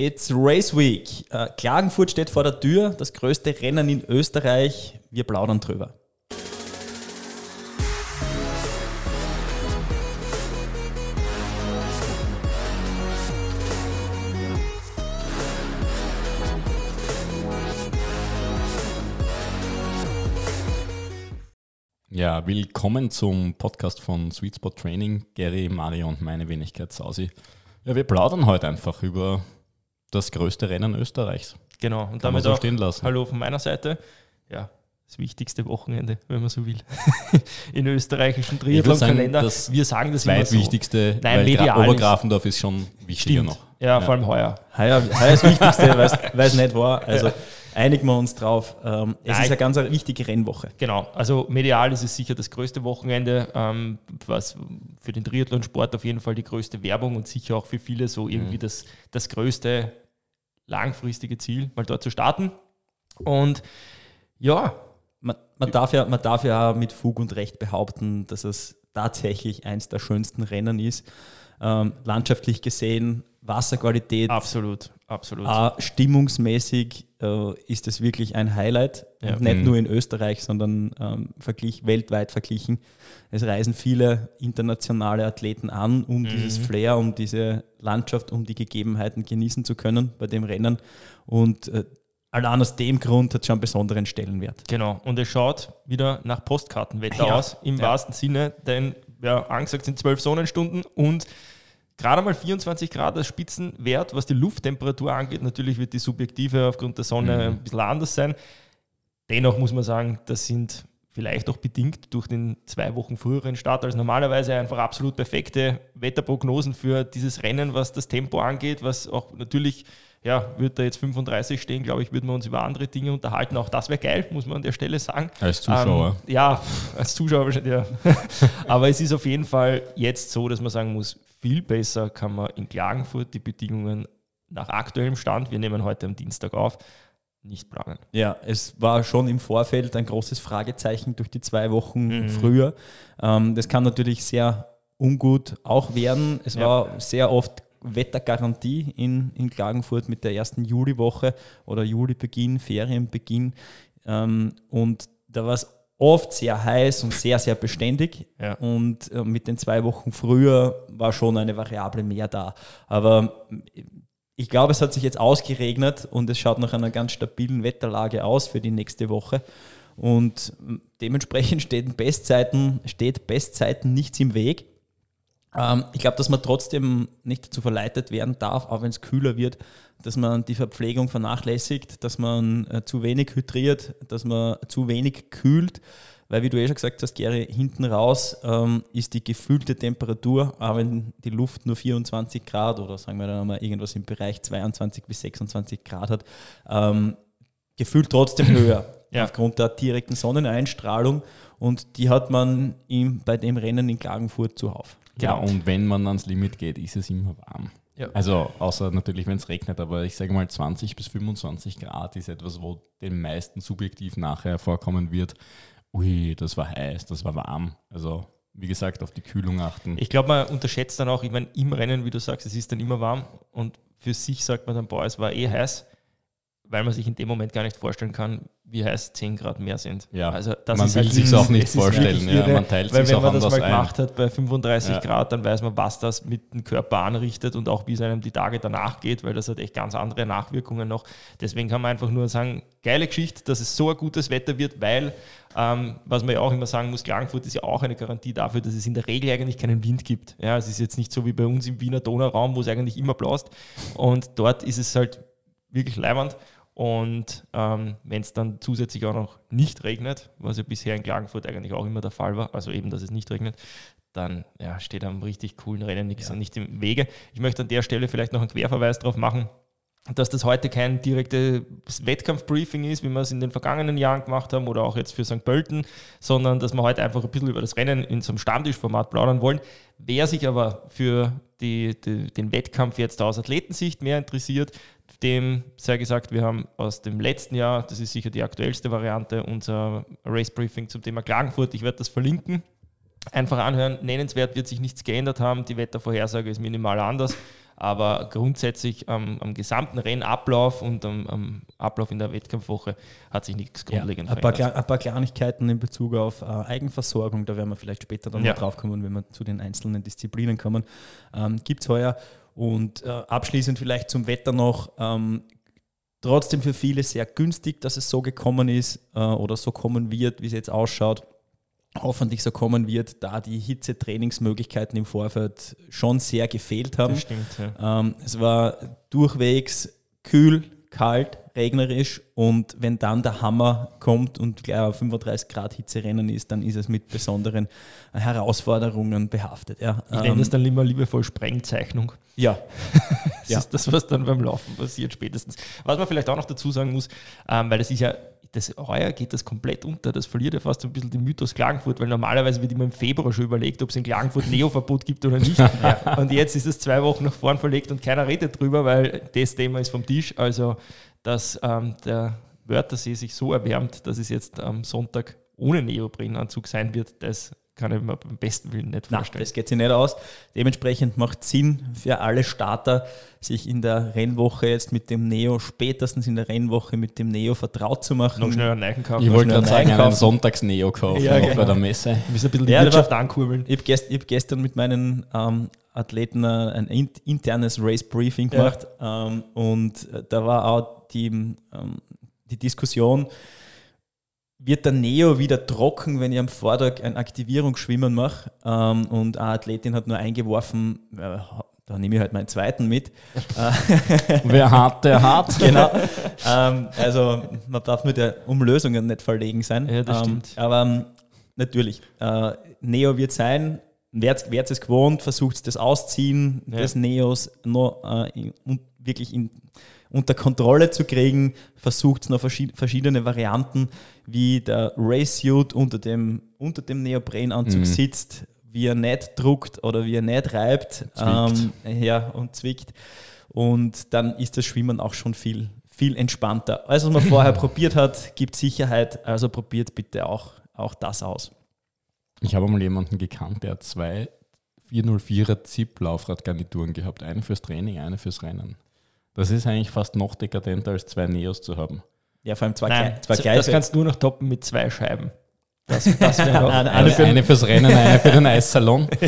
It's Race Week. Äh, Klagenfurt steht vor der Tür, das größte Rennen in Österreich. Wir plaudern drüber. Ja, willkommen zum Podcast von Sweet Spot Training. Gary, Mario und meine Wenigkeit Sausi. Ja, wir plaudern heute einfach über das größte Rennen Österreichs. Genau, und Kann damit man so auch stehen lassen. Hallo von meiner Seite. Ja, das wichtigste Wochenende, wenn man so will, in österreichischen Triathlon-Kalender. das Wir sagen das immer so. Zweitwichtigste, Nein, medial ist- Obergrafendorf ist schon wichtiger Stimmt. noch. Ja, vor allem heuer. Heuer, heuer ist das Wichtigste, weil es nicht war. Also einigen wir uns drauf. Ähm, es Nein. ist eine ganz wichtige Rennwoche. Genau, also medial ist es sicher das größte Wochenende, ähm, was für den Triathlon-Sport auf jeden Fall die größte Werbung und sicher auch für viele so irgendwie Mhm. das, das größte langfristige Ziel, mal dort zu starten. Und ja, Man, man, darf ja, man darf ja mit Fug und Recht behaupten, dass es tatsächlich eins der schönsten Rennen ist. Ähm, landschaftlich gesehen, Wasserqualität, absolut, absolut. auch stimmungsmäßig äh, ist es wirklich ein Highlight. Ja. Und nicht Mhm. nur in Österreich, sondern ähm, verglich, weltweit verglichen. Es reisen viele internationale Athleten an, um dieses Flair, um diese Landschaft, um die Gegebenheiten genießen zu können bei dem Rennen. Und äh, allein aus dem Grund hat es schon einen besonderen Stellenwert. Genau, und es schaut wieder nach Postkartenwetter Ja, aus, im ja. wahrsten Sinne, denn ja, angesagt sind 12 Sonnenstunden und gerade mal 24 Grad als Spitzenwert, was die Lufttemperatur angeht. Natürlich wird die subjektive aufgrund der Sonne Mhm. ein bisschen anders sein. Dennoch muss man sagen, das sind vielleicht auch bedingt durch den zwei Wochen früheren Start als normalerweise einfach absolut perfekte Wetterprognosen für dieses Rennen, was das Tempo angeht, was auch natürlich, ja, wird da jetzt 35 stehen, glaube ich, würden wir uns über andere Dinge unterhalten. Auch das wäre geil, muss man an der Stelle sagen. Als Zuschauer. Ähm, ja, als Zuschauer wahrscheinlich, ja. Aber es ist auf jeden Fall jetzt so, dass man sagen muss, viel besser kann man in Klagenfurt die Bedingungen nach aktuellem Stand, wir nehmen heute am Dienstag auf, nicht planen. Ja, es war schon im Vorfeld ein großes Fragezeichen durch die zwei Wochen Mhm. früher. Ähm, das kann natürlich sehr ungut auch werden. Es Ja. war sehr oft Wettergarantie in, in Klagenfurt mit der ersten Juliwoche oder Julibeginn, Ferienbeginn. Ähm, und da war es oft sehr heiß und sehr, sehr beständig. Ja. Und äh, mit den zwei Wochen früher war schon eine Variable mehr da. Aber ich glaube, es hat sich jetzt ausgeregnet und es schaut nach einer ganz stabilen Wetterlage aus für die nächste Woche. Und dementsprechend steht Bestzeiten, steht Bestzeiten nichts im Weg. Ähm, ich glaube, dass man trotzdem nicht dazu verleitet werden darf, auch wenn es kühler wird, dass man die Verpflegung vernachlässigt, dass man äh, zu wenig hydriert, dass man zu wenig kühlt. Weil, wie du eh schon gesagt hast, Gary, hinten raus ähm, ist die gefühlte Temperatur, auch wenn die Luft nur 24 Grad oder sagen wir dann mal irgendwas im Bereich 22 bis 26 Grad hat, ähm, gefühlt trotzdem höher Ja. aufgrund der direkten Sonneneinstrahlung. Und die hat man ihm bei dem Rennen in Klagenfurt zuhauf. Ja, und wenn man ans Limit geht, ist es immer warm. Ja. Also außer natürlich, wenn es regnet, aber ich sage mal 20 bis 25 Grad ist etwas, wo den meisten subjektiv nachher vorkommen wird. Ui, das war heiß, das war warm. Also wie gesagt, auf die Kühlung achten. Ich glaube, man unterschätzt dann auch, ich meine, im Rennen, wie du sagst, es ist dann immer warm und für sich sagt man dann, boah, es war eh heiß, weil man sich in dem Moment gar nicht vorstellen kann, wie heiß 10 Grad mehr sind. Ja, also das man ist will halt irre. auch nicht vorstellen, ja, man teilt weil sich's wenn auch man das mal ein. gemacht hat bei 35 Ja. Grad, dann weiß man, was das mit dem Körper anrichtet und auch wie es einem die Tage danach geht, weil das hat echt ganz andere Nachwirkungen noch. Deswegen kann man einfach nur sagen, geile Geschichte, dass es so ein gutes Wetter wird, weil, ähm, was man ja auch immer sagen muss, Klagenfurt ist ja auch eine Garantie dafür, dass es in der Regel eigentlich keinen Wind gibt. Ja, es ist jetzt nicht so wie bei uns im Wiener Donauraum, wo es eigentlich immer blast und dort ist es halt wirklich leibend. Und ähm, wenn es dann zusätzlich auch noch nicht regnet, was ja bisher in Klagenfurt eigentlich auch immer der Fall war, also eben, dass es nicht regnet, dann ja, steht am richtig coolen Rennen nichts nicht im Wege. Ich möchte an der Stelle vielleicht noch einen Querverweis darauf machen, dass das heute kein direktes Wettkampfbriefing ist, wie wir es in den vergangenen Jahren gemacht haben oder auch jetzt für St. Pölten, sondern dass wir heute einfach ein bisschen über das Rennen in so einem Stammtischformat plaudern wollen. Wer sich aber für die, die, den Wettkampf jetzt aus Athletensicht mehr interessiert, dem sei gesagt, wir haben aus dem letzten Jahr, das ist sicher die aktuellste Variante, unser Race Briefing zum Thema Klagenfurt. Ich werde das verlinken Einfach anhören, nennenswert wird sich nichts geändert haben, die Wettervorhersage ist minimal anders, aber grundsätzlich am, am gesamten Rennablauf und am, am, Ablauf in der Wettkampfwoche hat sich nichts grundlegend ja, ein, paar ein paar Kleinigkeiten in Bezug auf äh, Eigenversorgung, da werden wir vielleicht später dann ja. drauf kommen, wenn wir zu den einzelnen Disziplinen kommen, ähm, gibt es heuer. Und äh, abschließend vielleicht zum Wetter noch, ähm, trotzdem für viele sehr günstig, dass es so gekommen ist äh, oder so kommen wird, wie es jetzt ausschaut hoffentlich so kommen wird, da die Hitzetrainingsmöglichkeiten im Vorfeld schon sehr gefehlt haben. Das stimmt, ja. ähm, es war durchwegs kühl, kalt, regnerisch und wenn dann der Hammer kommt und gleich auf 35 Grad Hitzerennen ist, dann ist es mit besonderen Herausforderungen behaftet. Ja. Ich nenne es ähm, dann immer liebevoll Sprengzeichnung. Ja. das ja. ist das, was dann beim Laufen passiert spätestens. Was man vielleicht auch noch dazu sagen muss, ähm, weil das ist ja das heuer geht das komplett unter. Das verliert ja fast ein bisschen den Mythos Klagenfurt, weil normalerweise wird immer im Februar schon überlegt, ob es in Klagenfurt Neoverbot gibt oder nicht. ja. Und jetzt ist es zwei Wochen nach vorn verlegt und keiner redet drüber, weil das Thema ist vom Tisch. Also, dass ähm, der Wörthersee sich so erwärmt, dass es jetzt am Sonntag ohne Neoprenanzug sein wird, das kann ich mir beim besten Willen nicht vorstellen. Nein, das geht sich nicht aus. Dementsprechend macht es Sinn für alle Starter, sich in der Rennwoche jetzt mit dem Neo, spätestens in der Rennwoche mit dem Neo vertraut zu machen. Noch schnell einen kaufen. Ich wollte gerade sagen, einen Sonntags-Neo kaufen ja, genau. bei der Messe. Wir müssen ein bisschen die ja, Wirtschaft war, ankurbeln. Ich habe gest, hab gestern mit meinen ähm, Athleten ein internes Race-Briefing gemacht ja. ähm, und da war auch die, ähm, die Diskussion, wird der Neo wieder trocken, wenn ich am Vortag ein Aktivierungsschwimmen mache. Ähm, und eine Athletin hat nur eingeworfen, äh, da nehme ich halt meinen zweiten mit. Wer hat, der hat. genau. Ähm, also man darf mit der Umlösungen nicht verlegen sein. Ja, das ähm, stimmt. Aber ähm, natürlich, äh, Neo wird sein, wer es gewohnt, versucht das Ausziehen ja. des Neos noch äh, in, wirklich in unter Kontrolle zu kriegen, versucht es noch verschiedene Varianten, wie der Race Suit unter dem, unter dem Neoprenanzug mhm. sitzt, wie er nicht druckt oder wie er nicht reibt ähm, ja, und zwickt. Und dann ist das Schwimmen auch schon viel, viel entspannter. Alles, was man vorher probiert hat, gibt Sicherheit, also probiert bitte auch, auch das aus. Ich habe mal jemanden gekannt, der hat zwei 404er ZIP-Laufradgarnituren gehabt. Eine fürs Training, eine fürs Rennen. Das ist eigentlich fast noch dekadenter als zwei Neos zu haben. Ja, vor allem zwei, Nein, zwei gleiche. Das kannst du nur noch toppen mit zwei Scheiben. Das, das eine, eine, für eine, fürs Rennen, eine für den Eissalon.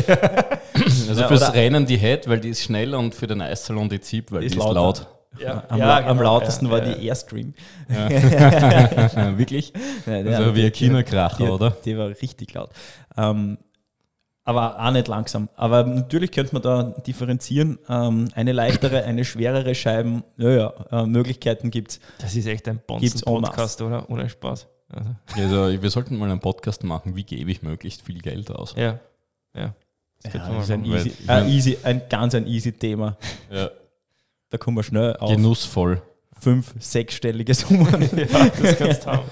Also ja, fürs Rennen die Head, weil die ist schnell und für den Eissalon die Zip, weil die ist, die ist laut. Ja, am, ja, genau, am, lautesten war die Airstream. Wirklich? also wie ein Kinokracher, oder? Die war richtig laut. Ähm, aber auch nicht langsam. Aber natürlich könnte man da differenzieren. Ähm, eine leichtere, eine schwerere Scheiben, ja, ja, äh, Möglichkeiten gibt es. Das ist echt ein Bonzen-Podcast, oder? Ohne Spaß. Also. also. wir sollten mal einen Podcast machen, wie gebe ich möglichst viel Geld aus. Ja, ja. Das, ja, das ist ein, easy, ein, easy, ein ganz ein easy Thema. Ja. Da kommen wir schnell auf. Genussvoll. Fünf, sechsstellige Summen. ja, das kannst du haben.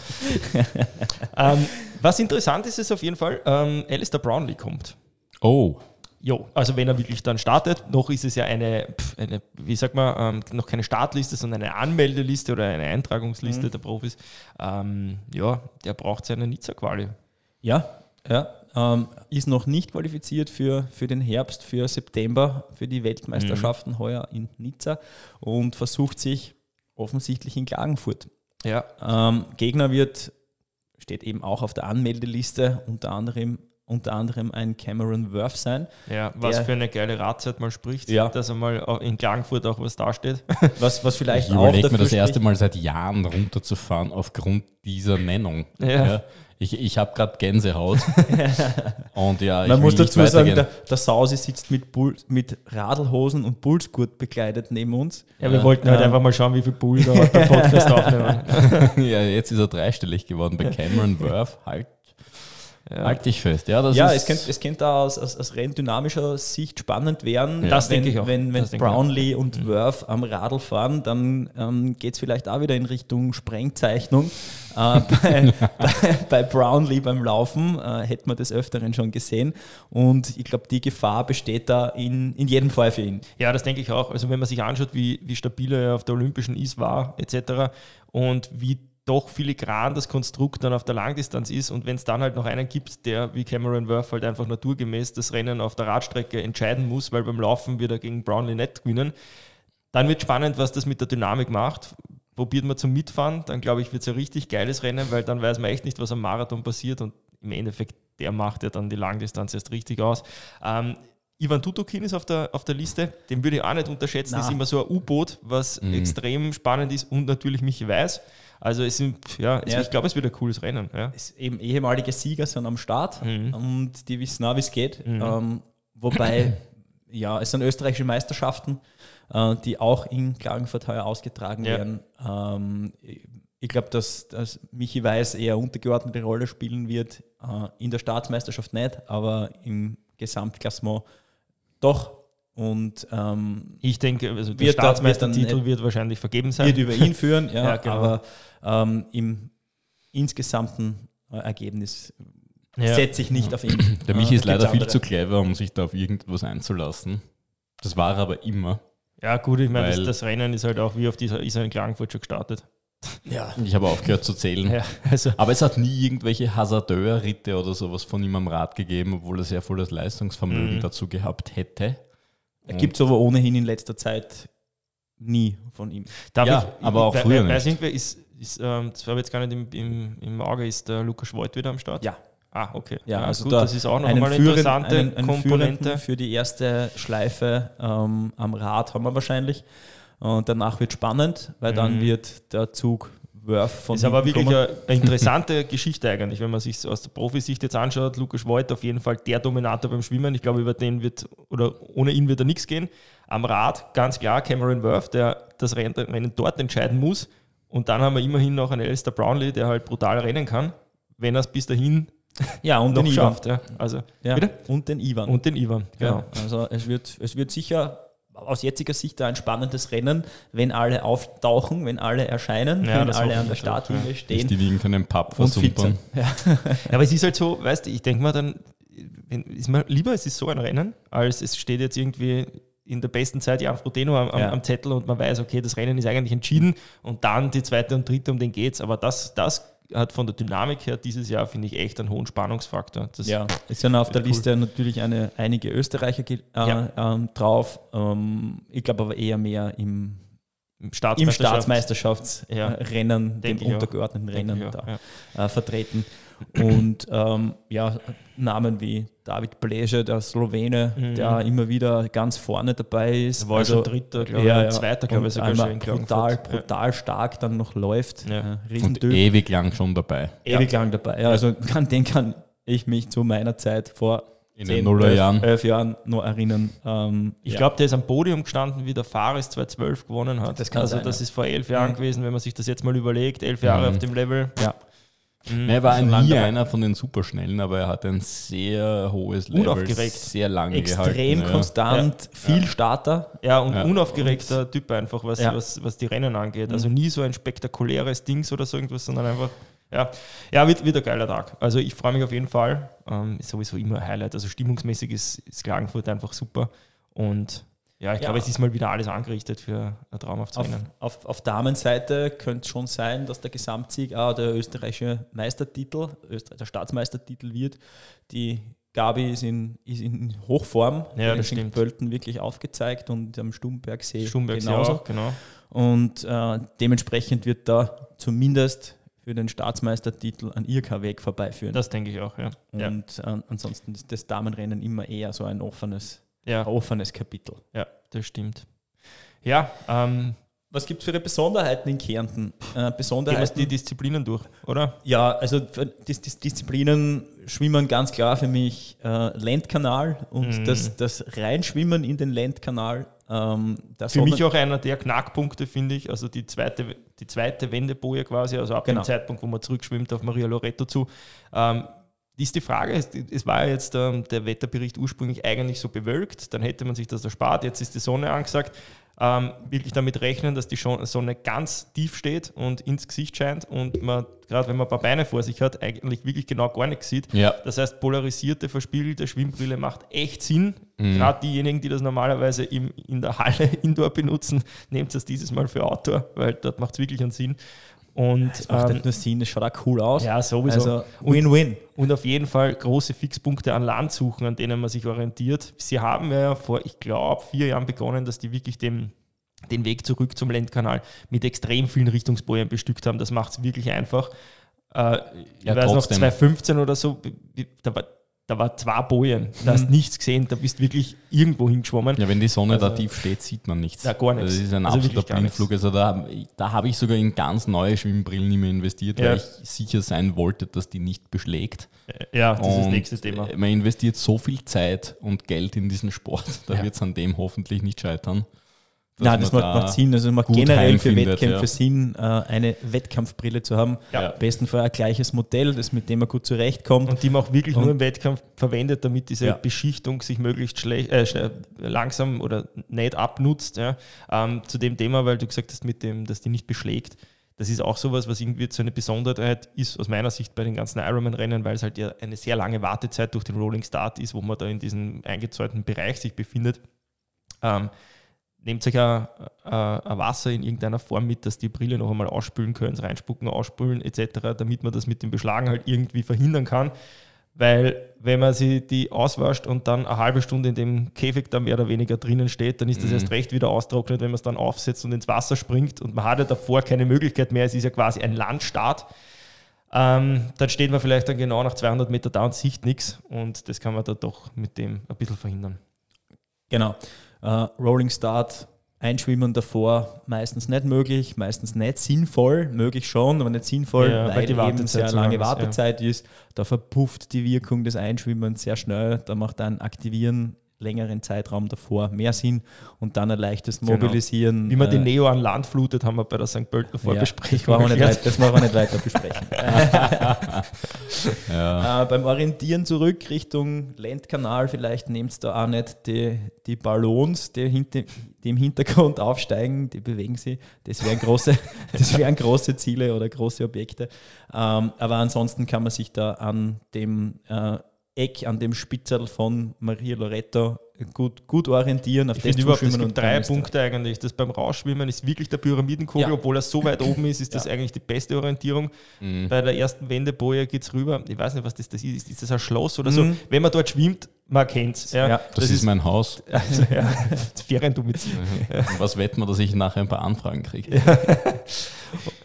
ähm, was interessant ist, ist auf jeden Fall, ähm, Alistair Brownlee kommt. Oh. Jo, also wenn er wirklich dann startet, noch ist es ja eine, eine wie sagt man, ähm, noch keine Startliste, sondern eine Anmeldeliste oder eine Eintragungsliste mhm. der Profis. Ähm, ja, der braucht seine Nizza-Quali. Ja, ja. Ähm, ist noch nicht qualifiziert für, für den Herbst, für September, für die Weltmeisterschaften mhm. heuer in Nizza und versucht sich offensichtlich in Klagenfurt. Ja. Ähm, Gegner wird, steht eben auch auf der Anmeldeliste, unter anderem unter anderem ein Cameron Worth sein. Ja, was der, für eine geile Radzeit mal spricht, ja. dass er mal in Klagenfurt auch was dasteht. Was, was vielleicht ich auch mir das erste Mal seit Jahren runterzufahren aufgrund dieser Nennung. Ja. ja. Ich, ich habe gerade Gänsehaut. und ja, Man muss dazu sagen, der, der, Sausi sitzt mit, Bull, mit Radlhosen und Pulsgurt bekleidet neben uns. Ja, wir wollten halt einfach mal schauen, wie viel Bull da beim Podcast aufnehmen. ja, jetzt ist er dreistellig geworden bei Cameron Worth. Halt ja. Halt dich fest. Ja, das ja es, könnte, es könnte auch aus, aus, aus renndynamischer Sicht spannend werden. Ja. Das wenn, denke ich auch. Wenn, wenn Brownlee und mhm. Worth am Radl fahren, dann ähm, geht es vielleicht auch wieder in Richtung Sprengzeichnung. äh, bei, bei, bei, Brownlee beim Laufen äh, hätte man des Öfteren schon gesehen. Und ich glaube, die Gefahr besteht da in, in jedem Fall für ihn. Ja, das denke ich auch. Also wenn man sich anschaut, wie, wie stabil er auf der Olympischen Is war, etc. und wie doch filigran das Konstrukt dann auf der Langdistanz ist und wenn es dann halt noch einen gibt, der wie Cameron Worth halt einfach naturgemäß das Rennen auf der Radstrecke entscheiden muss, weil beim Laufen wird er gegen Brownlee nicht gewinnen, dann wird spannend, was das mit der Dynamik macht. Probiert man zum Mitfahren, dann glaube ich, wird es ein richtig geiles Rennen, weil dann weiß man echt nicht, was am Marathon passiert und im Endeffekt, der macht ja dann die Langdistanz erst richtig aus. Ähm, Ivan Tutokin ist auf der, auf der Liste, den würde ich auch nicht unterschätzen, Na. ist immer so ein U-Boot, was Mhm. extrem spannend ist und natürlich Michi Weiß. Also es sind, ja, es, Ja. ich glaube, es wird ein cooles Rennen. Ja. Es eben ehemalige Sieger sind am Start Mhm. und die wissen auch, wie es geht. Mhm. Ähm, wobei, ja, es sind österreichische Meisterschaften, äh, die auch in Klagenfurt heuer ausgetragen Ja. werden. Ähm, ich glaube, dass, dass Michi Weiß eher untergeordnete Rolle spielen wird. Äh, in der Staatsmeisterschaft nicht, aber im Gesamtklassement doch. Und ähm, Ich denke, also der Staatsmeistertitel wird wahrscheinlich vergeben sein. wird über ihn führen, ja, Ja, genau. aber ähm, im insgesamten äh, Ergebnis Ja. setze ich nicht auf ihn. Der Michi Äh, ist leider gibt's viel zu clever, um sich da auf irgendwas einzulassen. Das war er aber immer. Ja, gut, ich meine, das, das Rennen ist halt auch wie auf dieser ist er in Klagenfurt schon gestartet. Ja. Ich habe aufgehört zu zählen. Ja, also, Aber es hat nie irgendwelche Hasardeur-Ritte oder sowas von ihm am Rad gegeben, obwohl er sehr volles Leistungsvermögen Mhm. dazu gehabt hätte. Gibt es aber ohnehin in letzter Zeit nie von ihm. darf Ja, ich, aber auch we- früher we- Weiß nicht. irgendwer, ist, ist, ähm, das habe ich jetzt gar nicht im, im, im Auge, ist der Lukas Voigt wieder am Start? Ja. Ah, okay. Ja, also gut, da das ist auch noch eine interessante einen, einen Komponente. Für die erste Schleife ähm, am Rad haben wir wahrscheinlich. Und danach wird spannend, weil dann Mhm. wird der Zug Wurf von ist aber wirklich eine, eine interessante Geschichte eigentlich, wenn man sich aus der Profisicht jetzt anschaut. Lukas Voigt auf jeden Fall der Dominator beim Schwimmen. Ich glaube, über den wird, oder ohne ihn wird da nichts gehen. Am Rad ganz klar Cameron Worth, der das Rennen dort entscheiden muss. Und dann haben wir immerhin noch einen Alistair Brownlee, der halt brutal rennen kann, wenn er es bis dahin Ja, und noch den Ivan. schafft. Ja. Also, Ja, und den Ivan. und den Ivan, genau. Ja, also es wird, es wird sicher aus jetziger Sicht ein spannendes Rennen, wenn alle auftauchen, wenn alle erscheinen, Ja, wenn alle an der Startlinie Nicht stehen die in irgendeinem Pub versumpern. Ja. Ja, aber es ist halt so, weißt du, ich denke mal dann, wenn, ist mir lieber, es ist so ein Rennen, als es steht jetzt irgendwie in der besten Zeit Jan Frodeno am, am, Ja. am Zettel und man weiß, okay, das Rennen ist eigentlich entschieden und dann die zweite und dritte, um den geht's. Aber das, das hat von der Dynamik her dieses Jahr, finde ich, echt einen hohen Spannungsfaktor. Das, Ja, es sind auf der Cool. Liste natürlich eine, einige Österreicher äh, Ja. ähm, drauf. Ähm, ich glaube aber eher mehr im, Im im Staatsmeisterschaft. Staatsmeisterschaftsrennen, Ja. auch. untergeordneten Rennen da äh, vertreten. Und ähm, ja, Namen wie David Pleže, der Slowene, Mhm. der immer wieder ganz vorne dabei ist. Er war schon Dritter, glaube ich, ja, ja. Zweiter, glaube ich, sogar schon brutal, Klagenfurt. Ja. brutal stark dann noch läuft. Ja. Und ewig lang schon dabei. ewig lang dabei. Ja, also an den kann ich mich zu meiner Zeit vor In 10, den Nullerjahren. elf, Jahren noch erinnern. Ähm, Ich ja. glaube, der ist am Podium gestanden, wie der Fares 2012 gewonnen hat. Das also sein, das ja. ist vor elf Jahren Mhm. gewesen, wenn man sich das jetzt mal überlegt. Elf Jahre Mhm. auf dem Level. Ja. Mhm. Er war lang nie einer von den Superschnellen, aber er hat ein sehr hohes Level, Unaufgeregt. sehr lange extrem gehalten. ja. konstant, viel Starter. Ja, und Ja. unaufgeregter Typ einfach, was, Ja. was, was die Rennen angeht. Mhm. Also nie so ein spektakuläres Dings oder so irgendwas, sondern einfach, ja, ja wird, wird ein geiler Tag. Also ich freue mich auf jeden Fall. Ähm, ist sowieso immer ein Highlight. Also stimmungsmäßig ist, ist Klagenfurt einfach super. Und ja, ich Ja. glaube, es ist mal wieder alles angerichtet für ein traumhaftes Auf, auf, auf Damenseite könnte es schon sein, dass der Gesamtsieg auch der österreichische Meistertitel, der Staatsmeistertitel wird. Die Gabi ist in, ist in Hochform, Ja, in das stimmt. Pölten wirklich aufgezeigt und am Stumbergsee Stumberg genauso. auch, genau. Und äh, dementsprechend wird da zumindest für den Staatsmeistertitel an IRK-Weg vorbeiführen. Das denke ich auch, ja. Ja, und äh, ansonsten ist das Damenrennen immer eher so ein offenes, ja, ein offenes Kapitel. ja das stimmt. Ja, ähm, Was gibt es für Besonderheiten in Kärnten? Äh, gehen wir Besonderheiten? die Disziplinen durch, oder? Ja, also Dis Dis Disziplinen schwimmen ganz klar für mich äh, Landkanal und Mhm. das, das Reinschwimmen in den Landkanal. Ähm, Für mich auch einer der Knackpunkte, finde ich. Also die zweite, die zweite Wendeboje quasi, also ab Genau. dem Zeitpunkt, wo man zurückschwimmt auf Maria Loretto zu. Ähm, ist die Frage, es, war ja jetzt ähm, der Wetterbericht ursprünglich eigentlich so bewölkt, dann hätte man sich das erspart, jetzt ist die Sonne angesagt. Ähm, wirklich damit rechnen, dass die Sonne ganz tief steht und ins Gesicht scheint und man, gerade wenn man ein paar Beine vor sich hat, eigentlich wirklich genau gar nichts sieht. Ja, Das heißt, polarisierte, verspiegelte Schwimmbrille macht echt Sinn. Mhm. Gerade diejenigen, die das normalerweise im, in der Halle Indoor benutzen, nehmt das dieses Mal für Outdoor, weil dort macht es wirklich einen Sinn. Und Das macht ähm, nicht nur Sinn, es schaut auch cool aus. ja, sowieso. Also Win-Win. und auf jeden Fall große Fixpunkte an Land suchen, an denen man sich orientiert. Sie haben ja vor, ich glaube, vier Jahren begonnen, dass die wirklich den, den Weg zurück zum Lendkanal mit extrem vielen Richtungsbojen bestückt haben. Das macht es wirklich einfach. Äh, ich Ja, weiß trotzdem. noch, 2015 oder so, da war, da war zwei Bojen. Da hast nichts gesehen, da bist wirklich irgendwo hingeschwommen. Ja, wenn die Sonne Also- da tief steht, sieht man nichts. Ja, gar nichts. Das ist ein Also absoluter Blindflug. Also da, da habe ich sogar in ganz neue Schwimmbrillen immer investiert, Ja. weil ich sicher sein wollte, dass die nicht beschlägt. Ja, das ist das Und, nächste Thema. Man investiert so viel Zeit und Geld in diesen Sport, da Ja. wird es an dem hoffentlich nicht scheitern. Dass Nein, das macht, da macht Sinn. Also macht generell für Wettkämpfe ja. Sinn, äh, eine Wettkampfbrille zu haben. Ja. Am besten Fall ein gleiches Modell, das mit dem man gut zurechtkommt. Und die man auch wirklich Und- nur im Wettkampf verwendet, damit diese Ja. Beschichtung sich möglichst schlecht, äh, schnell- langsam oder nicht abnutzt. Ja. Ähm, zu dem Thema, weil du gesagt hast, mit dem, dass die nicht beschlägt. Das ist auch sowas, was irgendwie so eine Besonderheit ist aus meiner Sicht bei den ganzen Ironman-Rennen, weil es halt ja eine sehr lange Wartezeit durch den Rolling Start ist, wo man da in diesem eingezäunten Bereich sich befindet. Ähm, nehmt euch ein, Wasser in irgendeiner Form mit, dass die Brille noch einmal ausspülen könnt, reinspucken, ausspülen etc., damit man das mit dem Beschlagen halt irgendwie verhindern kann. Weil wenn man sie die auswascht und dann eine halbe Stunde in dem Käfig da mehr oder weniger drinnen steht, dann ist das Mhm. erst recht wieder austrocknet, wenn man es dann aufsetzt und ins Wasser springt und man hat ja davor keine Möglichkeit mehr, es ist ja quasi ein Landstart. Ähm, dann steht man vielleicht dann genau nach 200 Meter da und sieht nichts und das kann man da doch mit dem ein bisschen verhindern. Genau. Äh, Rolling Start, Einschwimmen davor meistens nicht möglich, meistens nicht sinnvoll, möglich schon, aber nicht sinnvoll, Ja, weil weil, die eben Wartezeit sehr lange lang ist, ja. Wartezeit ist. Da verpufft die Wirkung des Einschwimmens sehr schnell. Da macht ein Aktivieren längeren Zeitraum davor mehr Sinn und dann ein leichtes Genau. Mobilisieren. Wie man äh, den Neo an Land flutet, haben wir bei der St. Pöltener ja, Vorbesprechung das, brauchen wir nicht erklärt. weit, das machen wir nicht weiter besprechen. Ja. Äh, beim Orientieren zurück Richtung Lendkanal, vielleicht nehmt ihr da auch nicht die, die Ballons, die, hinter, die im Hintergrund aufsteigen, die bewegen sie. Das wären große, das wären große Ziele oder große Objekte. Ähm, aber ansonsten kann man sich da an dem äh, Eck, an dem Spitzel von Maria Loretto gut, gut orientieren. Auf Ich finde überhaupt, es gibt drei Punkte eigentlich. Das beim Rausschwimmen ist wirklich der Pyramidenkugel, Ja. obwohl er so weit oben ist, ist das eigentlich die beste Orientierung. Mhm. Bei der ersten Wendeboje geht es rüber. Ich weiß nicht, was das, das ist. Ist das ein Schloss oder so? Mhm. Wenn man dort schwimmt, man kennt es. Ja. Ja, Das, ist mein Haus. also, ja, Feriendomizil. Und was wetten wir, dass ich nachher ein paar Anfragen kriege?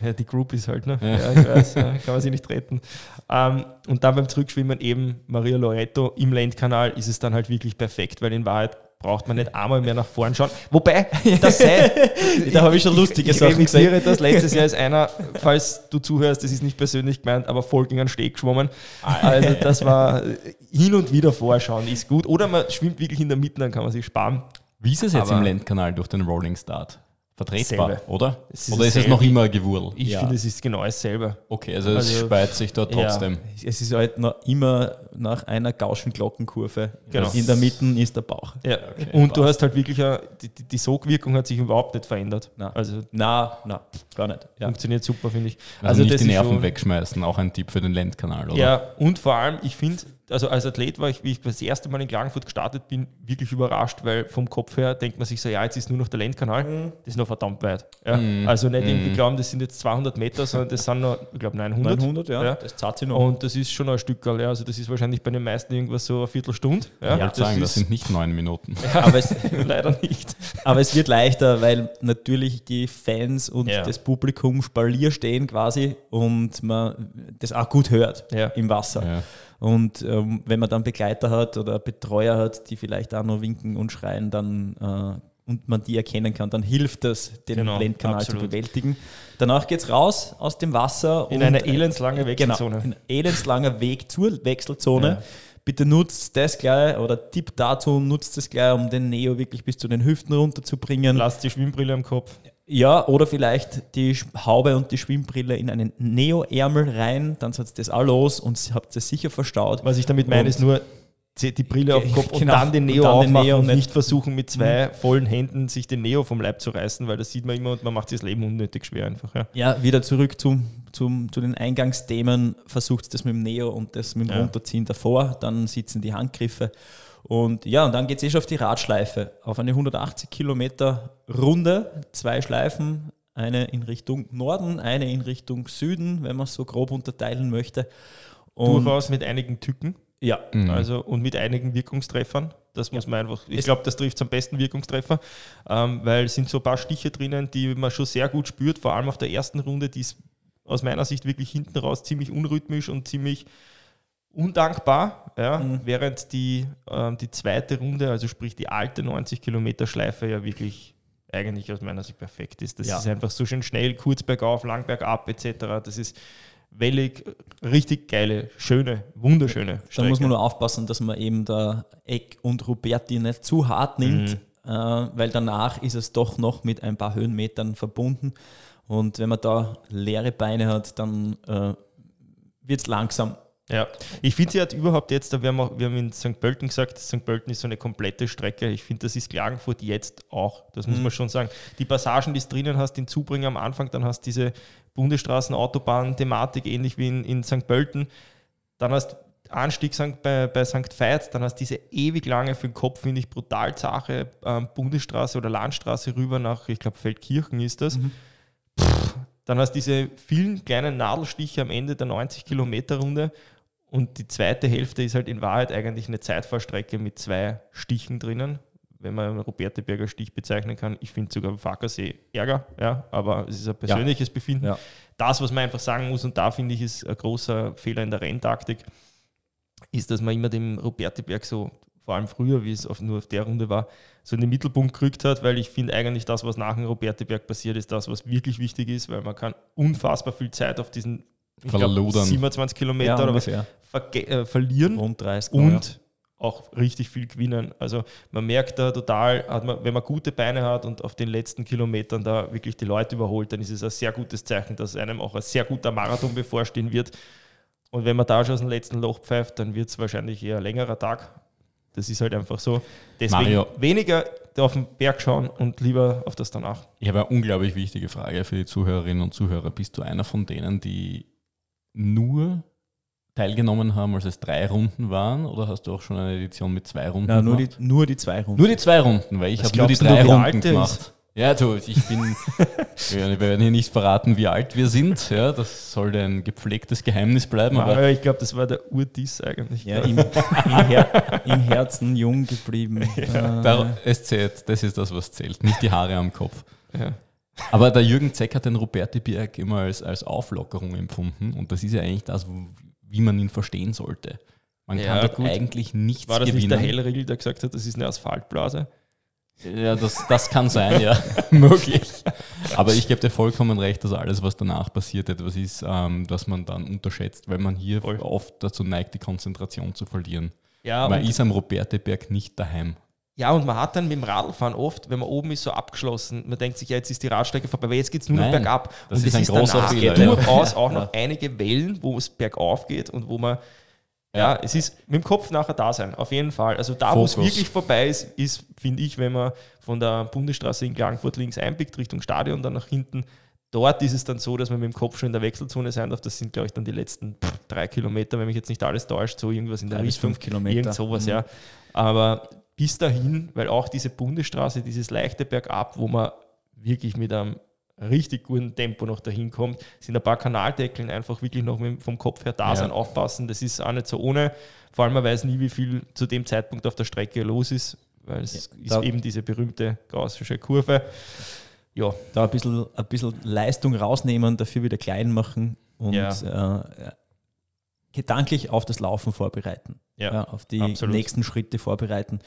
Ja, die Group ist halt, ne? Ja. Ich weiß, kann man sich nicht retten. Ähm, und dann beim Zurückschwimmen eben Maria Loretto im Lendkanal ist es dann halt wirklich perfekt, weil in Wahrheit braucht man nicht einmal mehr nach vorn schauen. Wobei, das sei, Da habe ich schon lustige ich Sachen gesehen. das. Letztes Jahr ist einer, falls du zuhörst, das ist nicht persönlich gemeint, aber voll gegen einen Steg geschwommen. Also das war hin und wieder vorschauen, ist gut. Oder man schwimmt wirklich in der Mitte, dann kann man sich sparen. Wie ist es jetzt Aber- im Lendkanal durch den Rolling Start? Vertretbar, Dasselbe. oder? Es ist oder ist es noch immer Gewurl? Ich Ja. finde, es ist genau dasselbe. Okay, also es Also- speit sich dort Ja. trotzdem. Es ist halt noch immer nach einer gauschen Glockenkurve. Genau. In der Mitte ist der Bauch. Ja. Okay, und du passt. hast halt wirklich, eine, die, die die Sogwirkung hat sich überhaupt nicht verändert. Na. Also Na, na, gar nicht. Ja. funktioniert super, finde ich. Also, nicht das die Nerven schon- wegschmeißen, auch ein Tipp für den Lendkanal, oder? Ja, und vor allem, ich finde, also als Athlet war ich, wie ich das erste Mal in Klagenfurt gestartet bin, wirklich überrascht, weil vom Kopf her denkt man sich so, ja, jetzt ist nur noch der Lendkanal, das ist noch verdammt weit. Ja, Mhm. Also nicht irgendwie Mhm. glauben, das sind jetzt 200 Meter, sondern das sind noch, ich glaube, 900. 900, ja. Ja. Das zahlt sich noch. Und das ist schon ein Stück, ja. also das ist wahrscheinlich bei den meisten irgendwas so eine Viertelstunde. Ja, Ich wollte sagen, das sind nicht neun Minuten. aber, es, leider nicht. aber es wird leichter, weil natürlich die Fans und Ja. das Publikum Spalier stehen quasi und man das auch gut hört Ja. im Wasser. Ja. Und ähm, wenn man dann Begleiter hat oder Betreuer hat, die vielleicht auch noch winken und schreien, dann äh, und man die erkennen kann, dann hilft das, den Genau, Lendkanal absolut. zu bewältigen. Danach geht es raus aus dem Wasser. In und, eine äh, elendslange Wechselzone. Genau, ein elendslanger Weg zur Wechselzone. Ja. Bitte nutzt das gleich oder Tipp dazu, nutzt das gleich, um den Neo wirklich bis zu den Hüften runterzubringen. Lasst die Schwimmbrille am Kopf. Ja, oder vielleicht die Haube und die Schwimmbrille in einen Neo-Ärmel rein, dann setzt das auch los und habt es sicher verstaut. Was ich damit meine, Und- ist nur die die Brille auf den Kopf und Genau. dann den Und Neo den aufmachen Neo und nicht- nicht versuchen mit zwei vollen Händen sich den Neo vom Leib zu reißen, weil das sieht man immer und man macht sich das Leben unnötig schwer einfach. Ja. Ja, wieder zurück zum, zum, zu den Eingangsthemen. Versucht das mit dem Neo und das mit dem Ja. Runterziehen davor. Dann sitzen die Handgriffe. Und ja, und dann geht es eh schon auf die Radschleife. Auf eine 180 Kilometer Runde, zwei Schleifen, Eine in Richtung Norden, eine in Richtung Süden, wenn man es so grob unterteilen möchte. Und Durchaus mit einigen Tücken. ja, Mhm. Also und mit einigen Wirkungstreffern. Das muss man einfach, ich Es- glaube, das trifft am besten Wirkungstreffer, ähm, weil es sind so ein paar Stiche drinnen, die man schon sehr gut spürt, vor allem auf der ersten Runde, die ist aus meiner Sicht wirklich hinten raus ziemlich unrhythmisch und ziemlich undankbar, ja, Mhm. während die, ähm, die zweite Runde, also sprich die alte 90 Kilometer Schleife ja wirklich eigentlich aus meiner Sicht perfekt ist. Das Ja. ist einfach so schön schnell, kurz bergauf, lang bergab etc. Das ist wellig, richtig geile, schöne, wunderschöne Da muss Strecke. man nur aufpassen, dass man eben der Eck und Ruberti nicht zu hart nimmt, Mhm. äh, weil danach ist es doch noch mit ein paar Höhenmetern verbunden. Und wenn man da leere Beine hat, dann äh, wird es langsam. Ja, ich finde, sie hat überhaupt jetzt, wir haben, auch, wir haben in St. Pölten gesagt, St. Pölten ist so eine komplette Strecke. Ich finde, das ist Klagenfurt jetzt auch. Das muss Mhm. man schon sagen. Die Passagen, die es drinnen hast, den Zubringer am Anfang, dann hast diese Bundesstraßen-Autobahn-Thematik, ähnlich wie in, in St. Pölten. Dann hast Anstieg St. bei, bei St. Veit, dann hast diese ewig lange, für den Kopf finde ich brutal zache ähm, Bundesstraße oder Landstraße rüber nach, ich glaube, Feldkirchen ist das. Pff, dann hast diese vielen kleinen Nadelstiche am Ende der 90 Kilometer Runde und die zweite Hälfte ist halt in Wahrheit eigentlich eine Zeitfahrstrecke mit zwei Stichen drinnen, wenn man einen Roberteberger Stich bezeichnen kann. Ich finde sogar am Fackersee Ärger, ja, aber es ist ein persönliches Befinden. Ja. Das, was man einfach sagen muss, und da finde ich, ist ein großer Fehler in der Renntaktik, ist, dass man immer dem Roberteberg so, vor allem früher, wie es auf, nur auf der Runde war, so in den Mittelpunkt gerückt hat, weil ich finde eigentlich das, was nach dem Roberteberg passiert, ist das, was wirklich wichtig ist, weil man kann unfassbar viel Zeit auf diesen glaub, Verlodern. 27 Kilometer Ja, oder was äh, verlieren Rund 30. und auch richtig viel gewinnen. Also man merkt da total, man, wenn man gute Beine hat und auf den letzten Kilometern da wirklich die Leute überholt, dann ist es ein sehr gutes Zeichen, dass einem auch ein sehr guter Marathon bevorstehen wird. Und wenn man da schon aus dem letzten Loch pfeift, dann wird es wahrscheinlich eher ein längerer Tag. Das ist halt einfach so. Deswegen Mario. weniger auf den Berg schauen und lieber auf das danach. Ich habe eine unglaublich wichtige Frage für die Zuhörerinnen und Zuhörer. Bist du einer von denen, die nur teilgenommen haben, als es drei Runden waren? Oder hast du auch schon eine Edition mit zwei Runden Ja, nur, die, gemacht? nur die zwei Runden. nur die zwei Runden, weil ich habe nur die drei Runden gemacht. ist? Ja, du, ich bin, wir werden hier nicht verraten, wie alt wir sind. Ja, das sollte ein gepflegtes Geheimnis bleiben. Aber Aber ich glaube, das war der Urdiss eigentlich. ja, im, im, Her im Herzen jung geblieben. Äh, da, es zählt, das ist das, was zählt, nicht die Haare am Kopf. Ja. Aber der Jürgen Zeck hat den Roberti-Berg immer als, als Auflockerung empfunden und das ist ja eigentlich das, wie man ihn verstehen sollte. Man Ja, kann dort gut. eigentlich nichts War das gewinnen. nicht der Hellriegel, der gesagt hat, das ist eine Asphaltblase? Ja, das, das kann sein, ja, möglich. Aber ich gebe dir vollkommen recht, dass alles, was danach passiert, etwas ist, ähm, das man dann unterschätzt, weil man hier Voll. oft dazu neigt, die Konzentration zu verlieren. Ja, man ist am Roberteberg nicht daheim. ja, und man hat dann mit dem Radlfahren oft, wenn man oben ist, so abgeschlossen, man denkt sich, ja, jetzt ist die Radstrecke vorbei, aber jetzt geht es nur noch Nein, bergab. das und ist es ein großer danach Fehler, ja. durchaus auch Ja. noch einige Wellen, wo es bergauf geht und wo man, ja, es ist mit dem Kopf nachher da sein, auf jeden Fall. Also da, wo es wirklich vorbei ist, ist, finde ich, wenn man von der Bundesstraße in Klagenfurt links einbiegt, Richtung Stadion, dann nach hinten, Dort ist es dann so, dass man mit dem Kopf schon in der Wechselzone sein darf. Das sind, glaube ich, dann die letzten pff, drei Kilometer, wenn mich jetzt nicht alles täuscht, so irgendwas in der Drei bis Richtung. fünf Kilometer. Irgend sowas, Mhm. ja. Aber bis dahin, weil auch diese Bundesstraße, dieses leichte Bergab, wo man wirklich mit einem richtig guten Tempo noch dahin kommt, sind ein paar Kanaldeckeln einfach wirklich noch vom Kopf her da Ja. sein, aufpassen. Das ist auch nicht so ohne. Vor allem, man weiß nie, wie viel zu dem Zeitpunkt auf der Strecke los ist, weil es Ja, ist eben diese berühmte gaussische Kurve. Ja, da ein bisschen, ein bisschen Leistung rausnehmen, dafür wieder klein machen und Ja. äh, gedanklich auf das Laufen vorbereiten. Ja, auf die absolut. nächsten Schritte vorbereiten.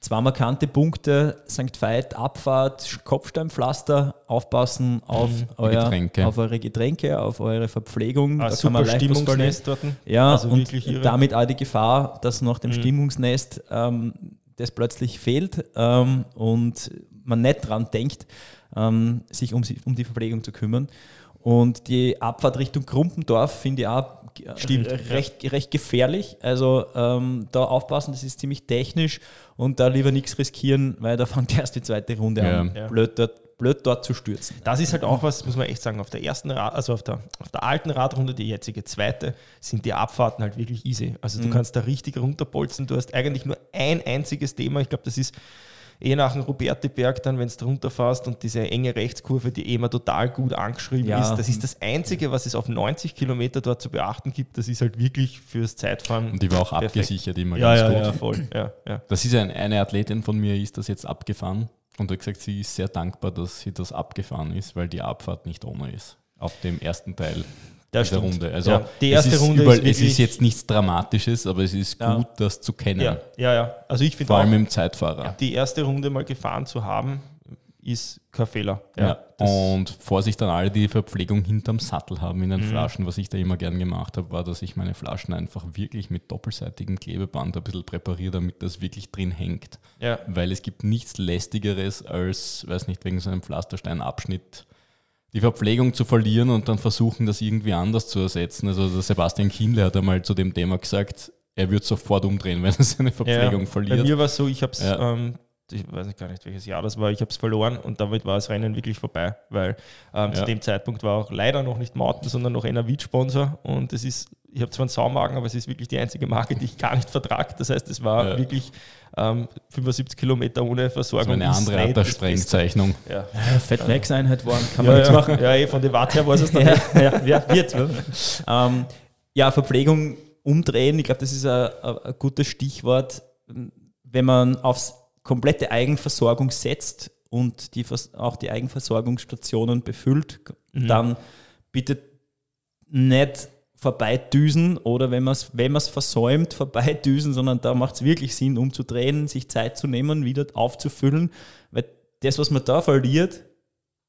Zwei markante Punkte, St. Veit, Abfahrt, Kopfsteinpflaster, aufpassen auf, euer, Getränke. auf eure Getränke, auf eure Verpflegung. ein Da kann super man leicht. Stimmungsnest dort. Ja, Also und damit auch die Gefahr, dass nach dem Mhm. Stimmungsnest ähm, das plötzlich fehlt ähm, und man nicht dran denkt, ähm, sich um, um die Verpflegung zu kümmern. Und die Abfahrt Richtung Krumpendorf finde ich auch Stimmt, recht, recht gefährlich. Also ähm, da aufpassen, das ist ziemlich technisch und da lieber nichts riskieren, weil da fängt erst die zweite Runde Ja. an, Ja. blöd, dort, blöd dort zu stürzen. Das ist halt auch was, muss man echt sagen, auf der ersten Rad, also auf der, auf der alten Radrunde, die jetzige zweite, sind die Abfahrten halt wirklich easy. Also du Mhm. kannst da richtig runterbolzen. Du hast eigentlich nur ein einziges Thema. Ich glaube, das ist eh nach dem Robertiberg dann, wenn du runterfährst und diese enge Rechtskurve, die eh immer total gut angeschrieben Ja. ist, das ist das Einzige, was es auf 90 Kilometer dort zu beachten gibt. Das ist halt wirklich fürs Zeitfahren. Und die war auch perfekt. abgesichert immer Ja, ganz ja, gut. ja, voll. Ja, ja. Das ist ein, eine Athletin von mir, ist das jetzt abgefahren und hat gesagt, sie ist sehr dankbar, dass sie das abgefahren ist, weil die Abfahrt nicht ohne ist. Auf dem ersten Teil Das stimmt. Runde. Also Ja, die erste es ist Runde überall, ist Es ist jetzt nichts Dramatisches, aber es ist Ja. gut, das zu kennen. Ja, ja, ja. Also ich finde Vor allem auch, im Zeitfahrer. die erste Runde mal gefahren zu haben, ist kein Fehler. Ja. Und Vorsicht an alle, die Verpflegung hinterm Sattel haben in den Mhm. Flaschen. Was ich da immer gern gemacht habe, war, dass ich meine Flaschen einfach wirklich mit doppelseitigem Klebeband ein bisschen präpariere, damit das wirklich drin hängt. ja. Weil es gibt nichts lästigeres als, weiß nicht, wegen so einem Pflastersteinabschnitt die Verpflegung zu verlieren und dann versuchen, das irgendwie anders zu ersetzen. Also der Sebastian Kienle hat einmal zu dem Thema gesagt, er wird sofort umdrehen, wenn er seine Verpflegung ja. Bei verliert. mir war es so, ich habe es, Ja. ähm, ich weiß nicht gar nicht, welches Jahr das war, ich habe es verloren und damit war das Rennen wirklich vorbei, weil ähm, zu Ja. dem Zeitpunkt war auch leider noch nicht Mountain, sondern noch Enervit-Sponsor und es ist, ich habe zwar einen Saumagen, aber es ist wirklich die einzige Marke, die ich gar nicht vertrage. Das heißt, es war Ja. wirklich ähm, 75 Kilometer ohne Das Versorgung. war eine andere nicht Art der. Sprengzeichnung. Ja. Ja, Fat Max Einheit waren, kann man ja, nichts ja. machen. Ja, eh, von der Warte her war es dann ja, ja, wird. Ja, ähm, ja Verpflegung umdrehen, ich glaube, das ist ein gutes Stichwort. Wenn man aufs komplette Eigenversorgung setzt und die, auch die Eigenversorgungsstationen befüllt, Mhm. dann bitte nicht vorbeidüsen oder wenn man es wenn man's versäumt, vorbeidüsen, sondern da macht es wirklich Sinn, umzudrehen, sich Zeit zu nehmen, wieder aufzufüllen, weil das, was man da verliert,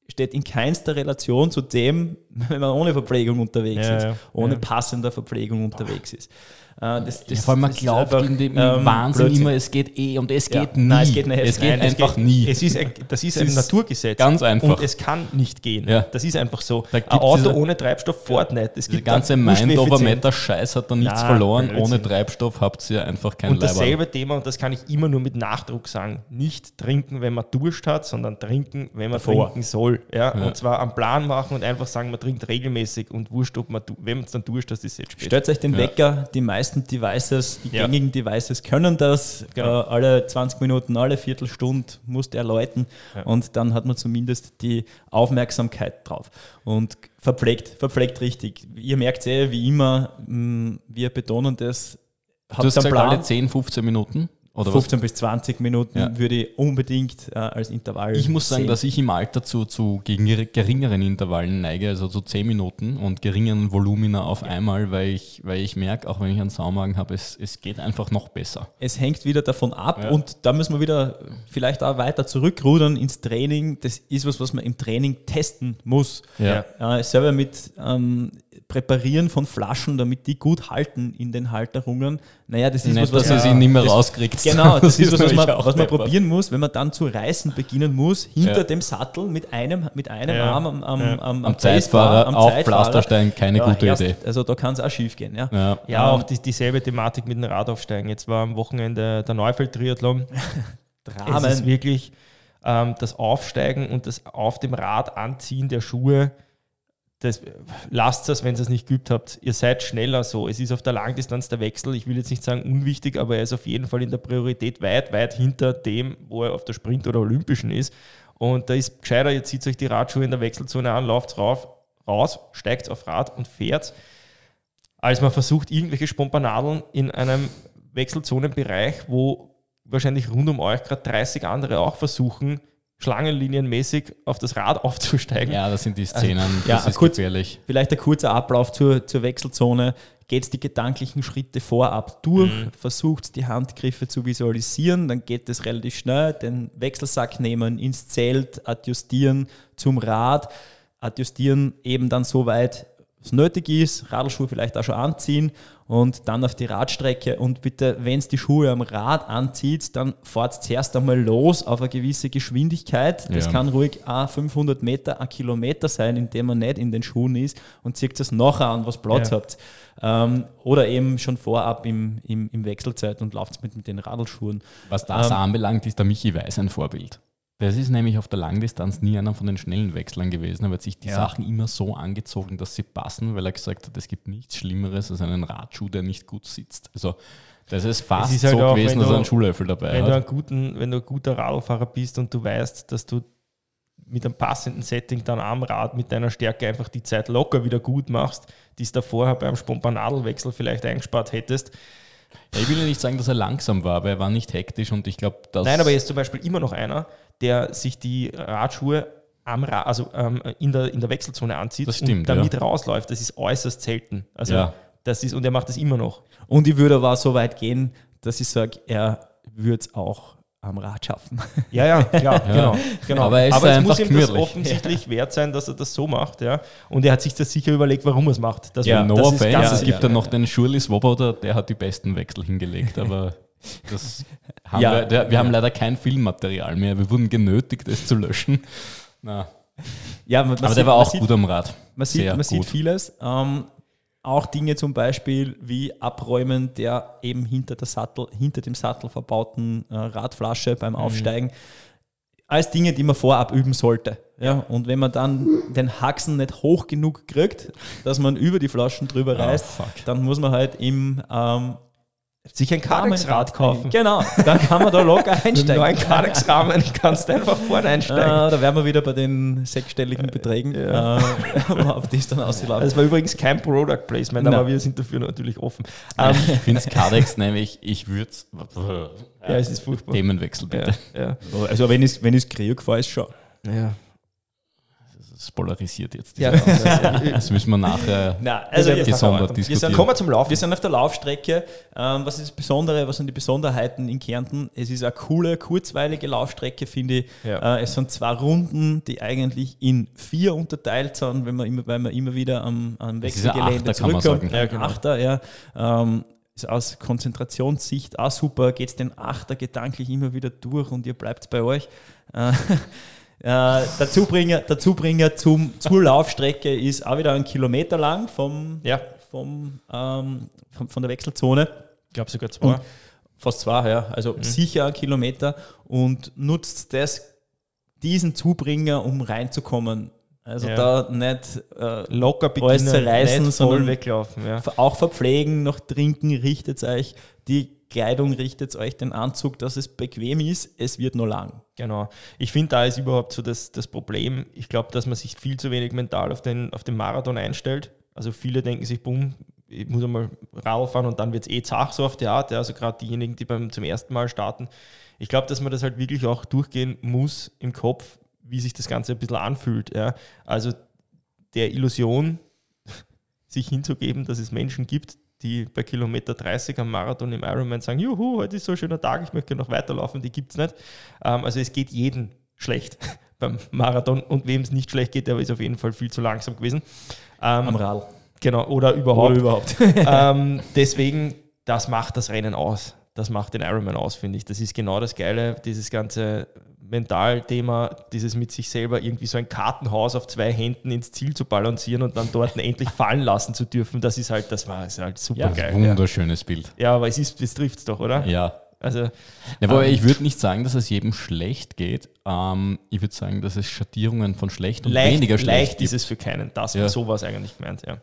steht in keinster Relation zu dem, wenn man ohne Verpflegung unterwegs Ja, ist, ja, ohne ja. passender Verpflegung unterwegs ist. Äh, das, Ja, vor allem man das glaubt einfach, in dem ähm, Wahnsinn Blödsinn. immer, es geht eh und es geht nie. Nein, es geht nicht. Es geht Nein, es einfach geht- nie. Es ist das ist Es ein Naturgesetz. ganz einfach. Und es kann nicht gehen. Das ist einfach so. Ein Auto diese- ohne Treibstoff fährt nicht. Es gibt ganze dann Mind over Urschneffizient. Matter Scheiß hat da nichts Na, verloren. Blödsinn. Ohne Treibstoff habt ihr einfach kein Und dasselbe Thema, und das kann ich immer nur mit Nachdruck sagen, nicht trinken, wenn man Durst hat, sondern trinken, wenn man Davor. trinken soll. Ja? Ja. Und zwar am Plan machen und einfach sagen, man trinkt regelmäßig und wurscht, ob man, wenn man es dann Durst hat, ist es jetzt spät. Stellt euch den Ja. Wecker, die meisten Devices, die Ja. gängigen Devices können das. Genau. Äh, alle 20 Minuten, alle Viertelstunde muss der läuten Ja. und dann hat man zumindest die Aufmerksamkeit drauf. Und verpflegt, verpflegt richtig. Ihr merkt eh, wie immer, mh, wir betonen das. Du hast Habt einen gesagt, alle Plan, 10, 15 Minuten? Oder 15 bis 20 Minuten Ja. würde ich unbedingt äh, als Intervall was? Ich muss sagen, sehen. dass ich im Alter zu, zu geringer- geringeren Intervallen neige, also zu 10 Minuten und geringeren Volumina auf einmal, weil ich, weil ich merke, auch wenn ich einen Saumagen habe, es, es geht einfach noch besser. es hängt wieder davon ab Ja. und da müssen wir wieder vielleicht auch weiter zurückrudern ins Training. Das ist was, was man im Training testen muss. Ja. Äh, selber mit ähm, Präparieren von Flaschen, damit die gut halten in den Halterungen. Naja, das ist Nicht, was, was dass ihr man- sie nicht mehr das- rauskriegt. Genau, das, ist was, was man, was man probieren muss, wenn man dann zu reißen beginnen muss, hinter Ja. dem Sattel mit einem, mit einem Ja. Arm am, am, Ja. am, Am Zeitfahrer auf Pflasterstein keine gute erst- Idee. Also da kann es auch schief gehen. Ja. Ja. Ja, auch die, dieselbe Thematik mit dem Radaufsteigen. Jetzt war am Wochenende der Neufeld-Triathlon. Es ist Dramen. wirklich ähm, das Aufsteigen und das auf dem Rad anziehen der Schuhe. Das, lasst es, wenn ihr es nicht geübt habt. Ihr seid schneller so. Es ist auf der Langdistanz der Wechsel, ich will jetzt nicht sagen unwichtig, aber er ist auf jeden Fall in der Priorität weit, weit hinter dem, wo er auf der Sprint- oder Olympischen ist. Und da ist gescheiter, ihr zieht euch die Radschuhe in der Wechselzone an, lauft rauf, raus, steigt auf Rad und fährt, als man versucht, irgendwelche Spompanadeln in einem Wechselzonenbereich, wo wahrscheinlich rund um euch gerade 30 andere auch versuchen, schlangenlinienmäßig auf das Rad aufzusteigen. ja, das sind die Szenen, Ja, das ist kurz- gefährlich. Vielleicht ein kurzer Ablauf zur, zur Wechselzone. Geht die gedanklichen Schritte vorab durch, versucht die Handgriffe zu visualisieren, dann geht es relativ schnell, den Wechselsack nehmen, ins Zelt, adjustieren zum Rad, adjustieren eben dann so weit, es nötig ist, Radlschuhe vielleicht auch schon anziehen und dann auf die Radstrecke und bitte, wenn es die Schuhe am Rad anzieht, dann fahrt zuerst einmal los auf eine gewisse Geschwindigkeit. Das Ja. kann ruhig auch 500 Meter, ein Kilometer sein, indem man nicht in den Schuhen ist und zieht es nachher an, was Platz Ja. habt. Ähm, oder eben schon vorab im, im, im Wechselzeit und lauft mit, mit den Radlschuhen. Was das Ähm, anbelangt, ist der Michi Weiß ein Vorbild. Das ist nämlich auf der Langdistanz nie einer von den schnellen Wechslern gewesen. Er hat sich die Ja. Sachen immer so angezogen, dass sie passen, weil er gesagt hat, es gibt nichts Schlimmeres als einen Radschuh, der nicht gut sitzt. Also Das ist fast ist halt so auch, gewesen, dass er du- einen Schuhlöffel dabei Wenn du, hat. einen guten, wenn du ein guter Radlfahrer bist und du weißt, dass du mit einem passenden Setting dann am Rad mit deiner Stärke einfach die Zeit locker wieder gut machst, die es da vorher beim Spompanadelwechsel vielleicht eingespart hättest. Ja, ich will ja nicht sagen, dass er langsam war, aber er war nicht hektisch und ich glaube, dass. Nein, aber er ist zum Beispiel immer noch einer, der sich die Radschuhe am Ra also ähm, in, der, in der Wechselzone anzieht Das stimmt, und damit rausläuft. Das ist äußerst selten. Also Ja. das ist, und er macht das immer noch. Und ich würde aber so weit gehen, dass ich sage, er würde es auch am Rad schaffen. Ja, ja, klar, genau, genau. Aber er ist es muss ihm das offensichtlich wert sein, dass er das so macht, ja. Und er hat sich das sicher überlegt, warum er es macht. Das, ja, das no ist offense, ganz es gibt dann noch den Shirley Swoboda, der hat die besten Wechsel hingelegt, aber das haben Ja. wir, der, wir haben leider kein Filmmaterial mehr. Wir wurden genötigt, es zu löschen. Na, Ja, man, man aber sieht- der war auch sieht, gut am Rad. Man sieht, man sieht vieles. Ähm, auch Dinge zum Beispiel wie Abräumen der eben hinter, der Sattel, hinter dem Sattel verbauten äh, Radflasche Mhm. beim Aufsteigen. Als Dinge, die man vorab üben sollte. Ja, und wenn man dann den Haxen nicht hoch genug kriegt, dass man über die Flaschen drüber Ah, reißt, fuck. dann muss man halt im ähm, sich ein Kardex-Rad kaufen. Genau, dann kann man da locker Mit einem einsteigen. Kardex-Rahmen kannst du einfach vorne einsteigen. Ah, da wären wir wieder bei den sechsstelligen Beträgen, Ja. äh, auf die es dann auslaufen. Das war übrigens kein Product Placement, Nein. aber wir sind dafür natürlich offen. Ähm, Ich finde es Cardex nämlich, ich würde es. ja, es ist furchtbar. Themenwechsel bitte. Ja, ja. Also wenn ich wenn ich kriege, fahre ich schon. ja. Das polarisiert jetzt. ja. Das müssen wir nachher Na, Also jetzt gesondert wir sind, diskutieren. kommen wir zum Laufen. wir sind auf der Laufstrecke. Ähm, was ist das Besondere? Was sind die Besonderheiten in Kärnten? Es ist eine coole, kurzweilige Laufstrecke, finde ich. Ja. Äh, es sind zwei Runden, die eigentlich in vier unterteilt sind, wenn man immer, weil man immer wieder am, am Es Wechselgelände zurückkommt. Ja, genau. Achter, ja. Ähm, ist aus Konzentrationssicht auch super, geht den Achter gedanklich immer wieder durch und ihr bleibt bei euch. Äh, äh, Dazubringer, Dazubringer zum, zur Laufstrecke ist auch wieder ein Kilometer lang vom, Ja, vom, ähm, von, von der Wechselzone. ich glaube sogar zwei. Und- Fast zwei, ja. Also sicher ein Kilometer und nutzt das, diesen Zubringer, um reinzukommen. Also Ja. da nicht äh, Locker Alles beginnen, zerreißen, nicht voll sondern- weglaufen. Ja. auch verpflegen, noch trinken, richtet euch die Kleidung, richtet euch den Anzug, dass es bequem ist. Es wird nur lang. Genau. Ich finde, da ist überhaupt so das, das Problem. Ich glaube, dass man sich viel zu wenig mental auf den, auf den Marathon einstellt. Also viele denken sich, bumm, ich muss einmal Radl fahren und dann wird es eh zach so auf die Art. Also gerade diejenigen, die beim zum ersten Mal starten. Ich glaube, dass man das halt wirklich auch durchgehen muss im Kopf, wie sich das Ganze ein bisschen anfühlt. Ja. Also der Illusion, sich hinzugeben, dass es Menschen gibt, die bei Kilometer 30 am Marathon im Ironman sagen, juhu, heute ist so ein schöner Tag, ich möchte noch weiterlaufen, die gibt es nicht. Ähm, also es geht jedem schlecht beim Marathon und wem es nicht schlecht geht, der ist auf jeden Fall viel zu langsam gewesen. Ähm, Am Radl. genau, oder überhaupt. Oder überhaupt. ähm, deswegen, das macht das Rennen aus. Das macht den Ironman aus, finde ich. Das ist genau das Geile, dieses ganze Mentalthema, dieses mit sich selber irgendwie so ein Kartenhaus auf zwei Händen ins Ziel zu balancieren und dann dort endlich fallen lassen zu dürfen, das ist halt, das war ist halt super Ja, geil. Wunderschönes Bild. Ja. ja, aber es ist, es trifft es doch, oder? Ja. Also, Ja, wobei Ähm, ich würde nicht sagen, dass es jedem schlecht geht. Ähm, ich würde sagen, dass es Schattierungen von schlecht und leicht, weniger schlecht leicht gibt. ist es für keinen. Das Ja. war sowas eigentlich gemeint, ja.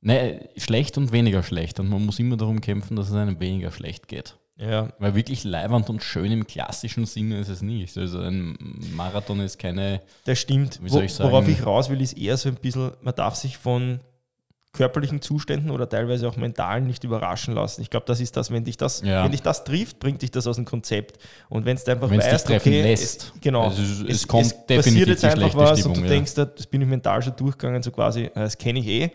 Nee, schlecht und weniger schlecht. Und man muss immer darum kämpfen, dass es einem weniger schlecht geht. Ja, Weil wirklich leibernd und schön im klassischen Sinne ist es nicht. Also ein Marathon ist keine. Das stimmt. Wie soll Wo, ich sagen? worauf ich raus will, ist eher so ein bisschen, man darf sich von körperlichen Zuständen oder teilweise auch mentalen nicht überraschen lassen. Ich glaube, das ist das, wenn dich das, Ja. wenn dich das trifft, bringt dich das aus dem Konzept. Und wenn es einfach Wenn es dich weißt, treffen okay, lässt. Es, genau. Also es- es kommt passiert definitiv jetzt die einfach was und Stimmung, du ja. denkst, das bin ich mental schon durchgegangen, so quasi, äh, das kenne ich eh.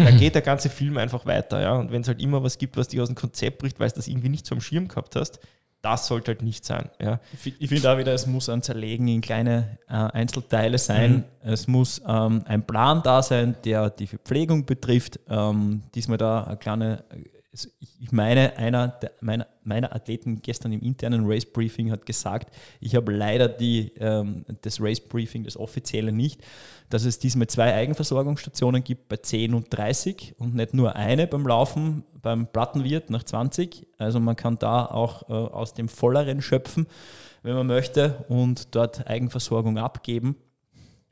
Dann geht der ganze Film einfach weiter, ja. Und wenn es halt immer was gibt, was dich aus dem Konzept bricht, weil du das irgendwie nicht so am Schirm gehabt hast, das sollte halt nicht sein, ja. Ich fi- Ich finde auch wieder, es muss ein Zerlegen in kleine äh, Einzelteile sein. Es muss ähm, ein Plan da sein, der die Verpflegung betrifft. Ähm, diesmal da eine kleine, ich ich meine, einer der, meiner, meiner Athleten gestern im internen Race Briefing hat gesagt, ich habe leider die, ähm, das Race Briefing, das offizielle nicht, dass es diesmal zwei Eigenversorgungsstationen gibt bei 10 und 30 und nicht nur eine beim Laufen beim Plattenwirt nach 20. Also man kann da auch äh, aus dem Volleren schöpfen, wenn man möchte, und dort Eigenversorgung abgeben.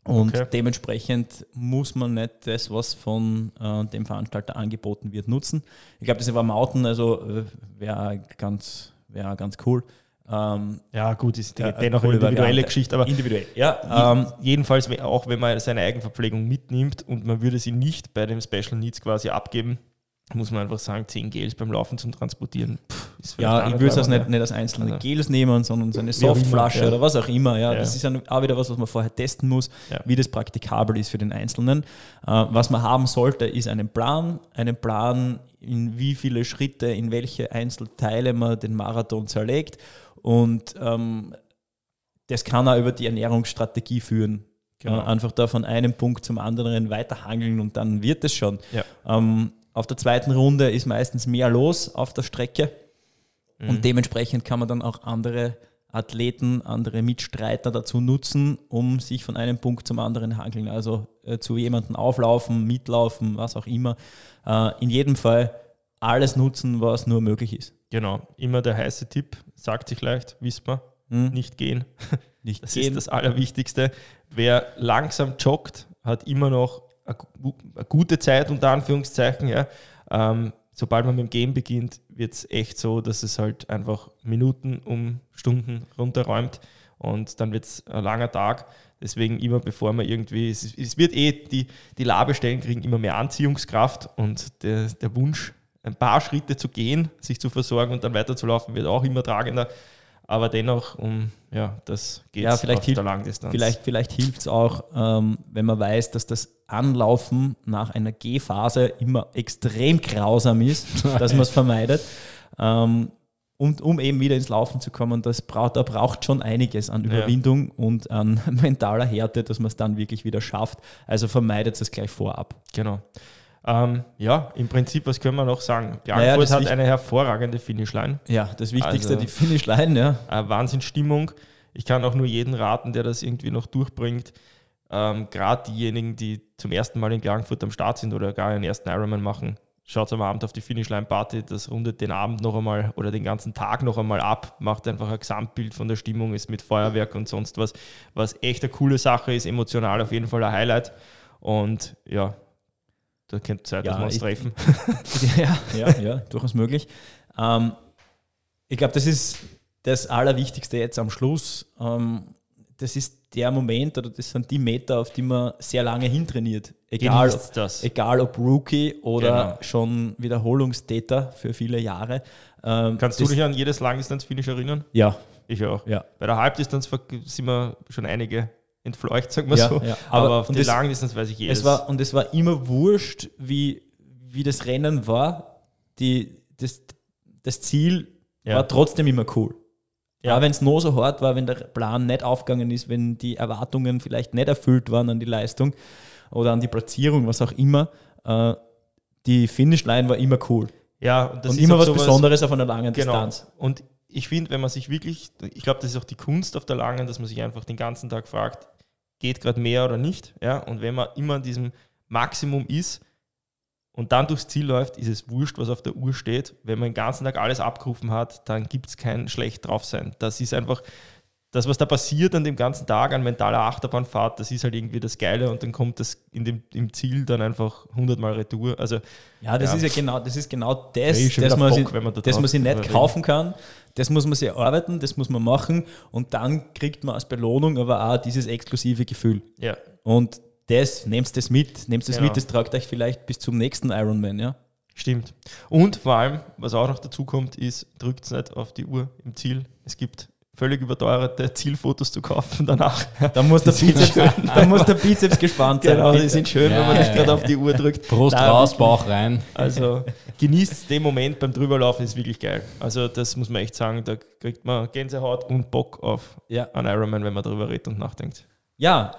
Und Okay. dementsprechend muss man nicht das, was von äh, dem Veranstalter angeboten wird, nutzen. Ich glaube, das war Mountain, also äh, wäre ganz, wär ganz cool. Ähm, Ja, gut, ist Ja, dennoch eine individuelle Variante. Geschichte, aber individuell. Ja, ähm, jedenfalls, auch wenn man seine Eigenverpflegung mitnimmt und man würde sie nicht bei dem Special Needs quasi abgeben, muss man einfach sagen, 10 Gels beim Laufen zum Transportieren. Pff, ja, ich würde es also nicht, nicht als einzelne Also- Gels nehmen, sondern so eine Softflasche ja. oder was auch immer. Ja, Ja. Das ist auch wieder was, was man vorher testen muss, Ja. wie das praktikabel ist für den Einzelnen. Äh, was man haben sollte, ist einen Plan. Einen Plan, in wie viele Schritte, in welche Einzelteile man den Marathon zerlegt. Und ähm, das kann auch über die Ernährungsstrategie führen. Genau. Äh, einfach da von einem Punkt zum anderen weiterhangeln und dann wird es schon. Ja. Ähm, auf der zweiten Runde ist meistens mehr los auf der Strecke Mhm. und dementsprechend kann man dann auch andere Athleten, andere Mitstreiter dazu nutzen, um sich von einem Punkt zum anderen hangeln. Also äh, zu jemandem auflaufen, mitlaufen, was auch immer. Äh, in jedem Fall alles nutzen, was nur möglich ist. Genau, immer der heiße Tipp, sagt sich leicht, wisst man, Hm? nicht gehen. Nicht Das gehen. ist das Allerwichtigste. Wer langsam joggt, hat immer noch eine gu- eine gute Zeit, unter Anführungszeichen. Ja. Ähm, sobald man mit dem Gehen beginnt, wird es echt so, dass es halt einfach Minuten um Stunden runterräumt und dann wird es ein langer Tag. Deswegen immer bevor man irgendwie, es, es wird eh, die, die Labestellen kriegen immer mehr Anziehungskraft und der, der Wunsch, ein paar Schritte zu gehen, sich zu versorgen und dann weiterzulaufen, wird auch immer tragender. Aber dennoch, um, ja, das geht Ja, vielleicht auf hilft- der Langdistanz. Vielleicht, vielleicht hilft es auch, ähm, wenn man weiß, dass das Anlaufen nach einer G-Phase immer extrem grausam ist, dass man es vermeidet. Ähm, und um eben wieder ins Laufen zu kommen, das braucht, da braucht schon einiges an Ja. Überwindung und an mentaler Härte, dass man es dann wirklich wieder schafft. Also vermeidet es gleich vorab. Genau. Ähm, ja, im Prinzip, was können wir noch sagen? Naja, Klagenfurt das hat eine hervorragende Finishline. Ja, das Wichtigste, Also- die Finishline, ja. Wahnsinnsstimmung. Ich kann auch nur jeden raten, der das irgendwie noch durchbringt. Ähm, Gerade diejenigen, die zum ersten Mal in Klagenfurt am Start sind oder gar einen ersten Ironman machen, schaut am Abend auf die Finishline-Party. Das rundet den Abend noch einmal oder den ganzen Tag noch einmal ab, macht einfach ein Gesamtbild von der Stimmung, ist mit Feuerwerk und sonst was, was echt eine coole Sache ist, emotional auf jeden Fall ein Highlight. Und ja, da könnt ihr Zeit, Ja, dass wir uns treffen. Ja, ja, ja, durchaus möglich. Ähm, ich glaube, das ist das Allerwichtigste jetzt am Schluss. Ähm, das ist der Moment oder das sind die Meter, auf die man sehr lange hintrainiert. Egal, das. egal ob Rookie oder Genau. schon Wiederholungstäter für viele Jahre. Ähm, Kannst du dich an jedes Langdistanz-Finish erinnern? Ja, Ich auch. ja. Bei der Halbdistanz sind wir schon einige entfleucht, sagen wir Ja, so. ja. Aber, Aber- auf die das- Langdistanz weiß ich jedes. Es war, und es war immer wurscht, wie, wie das Rennen war. Die, das, das Ziel Ja. war trotzdem immer cool. Ja. Wenn es nur so hart war, wenn der Plan nicht aufgegangen ist, wenn die Erwartungen vielleicht nicht erfüllt waren an die Leistung oder an die Platzierung, was auch immer, äh, die Finishline war immer cool. ja, und und immer auch was sowas- Besonderes auf einer langen Genau. Distanz. Und ich finde, wenn man sich wirklich, ich glaube, das ist auch die Kunst auf der Langen, dass man sich einfach den ganzen Tag fragt, geht gerade mehr oder nicht? Ja, und wenn man immer an diesem Maximum ist und dann durchs Ziel läuft, ist es wurscht, was auf der Uhr steht. Wenn man den ganzen Tag alles abgerufen hat, dann gibt es kein schlecht drauf sein. Das ist einfach das, was da passiert an dem ganzen Tag, an mentaler Achterbahnfahrt, das ist halt irgendwie das Geile und dann kommt das in dem, im Ziel dann einfach hundertmal Retour. Also Ja, das Ja. ist ja genau, das ist genau Ja, das, schon dass man, Bock, sich, wenn man da dass man sich nicht kaufen kann. Das muss man sich erarbeiten, das muss man machen und dann kriegt man als Belohnung aber auch dieses exklusive Gefühl. ja, Und das, nehmt das mit, nehmt das Genau. mit, das tragt euch vielleicht bis zum nächsten Ironman, ja. Stimmt. Und vor allem, was auch noch dazu kommt, ist, drückt es nicht auf die Uhr im Ziel. Es gibt völlig überteuerte Zielfotos zu kaufen danach. Da muss der Bizeps, da muss der Bizeps gespannt sein. Genau, die sind schön, Ja, wenn man ja, nicht gerade ja. auf die Uhr drückt. Brust Nein, raus, wirklich. Bauch rein. Also genießt den Moment beim Drüberlaufen, ist wirklich geil. Also das muss man echt sagen, da kriegt man Gänsehaut und Bock auf Ja. einen Ironman, wenn man drüber redet und nachdenkt. ja,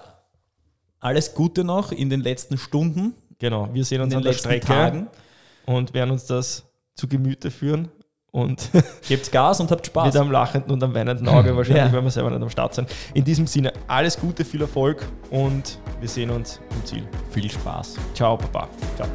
alles Gute noch in den letzten Stunden, Genau, wir sehen in uns den an der letzten Strecke Tagen. und werden uns das zu Gemüte führen und Gebt Gas und habt Spaß. mit einem lachenden und einem weinenden Auge wahrscheinlich, Ja. wenn wir selber nicht am Start sind. In diesem Sinne, alles Gute, viel Erfolg und wir sehen uns im Ziel. Viel Spaß. Ciao, Papa. Ciao.